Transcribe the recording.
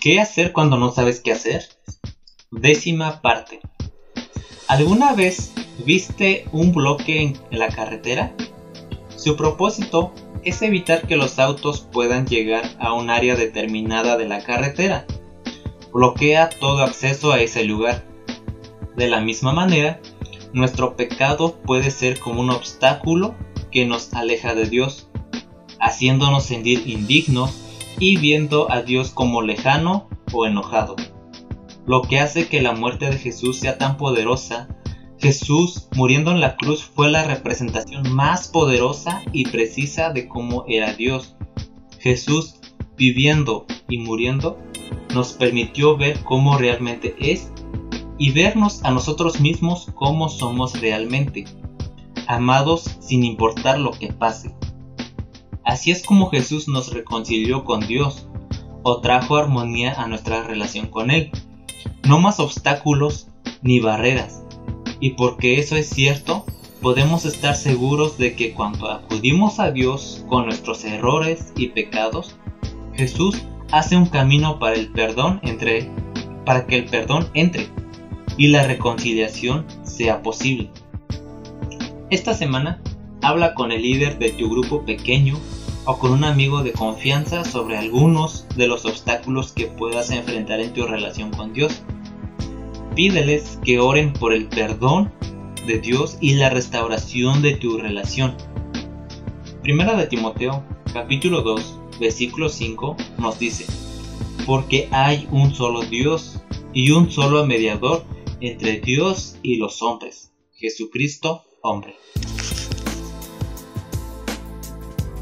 ¿Qué hacer cuando no sabes qué hacer? Décima parte. ¿Alguna vez viste un bloque en la carretera? Su propósito es evitar que los autos puedan llegar a un área determinada de la carretera. Bloquea todo acceso a ese lugar. De la misma manera, nuestro pecado puede ser como un obstáculo que nos aleja de Dios, haciéndonos sentir indignos y viendo a Dios como lejano o enojado. Lo que hace que la muerte de Jesús sea tan poderosa, Jesús muriendo en la cruz fue la representación más poderosa y precisa de cómo era Dios. Jesús viviendo y muriendo nos permitió ver cómo realmente es y vernos a nosotros mismos como somos realmente, amados sin importar lo que pase. Así es como Jesús nos reconcilió con Dios o trajo armonía a nuestra relación con Él. No más obstáculos ni barreras. Y porque eso es cierto, podemos estar seguros de que cuando acudimos a Dios con nuestros errores y pecados, Jesús hace un camino para el perdón entre para que el perdón entre y la reconciliación sea posible. Esta semana habla con el líder de tu grupo pequeño o con un amigo de confianza sobre algunos de los obstáculos que puedas enfrentar en tu relación con Dios. Pídeles que oren por el perdón de Dios y la restauración de tu relación. Primera de Timoteo, capítulo 2, versículo 5 nos dice, porque hay un solo Dios y un solo mediador entre Dios y los hombres, Jesucristo hombre.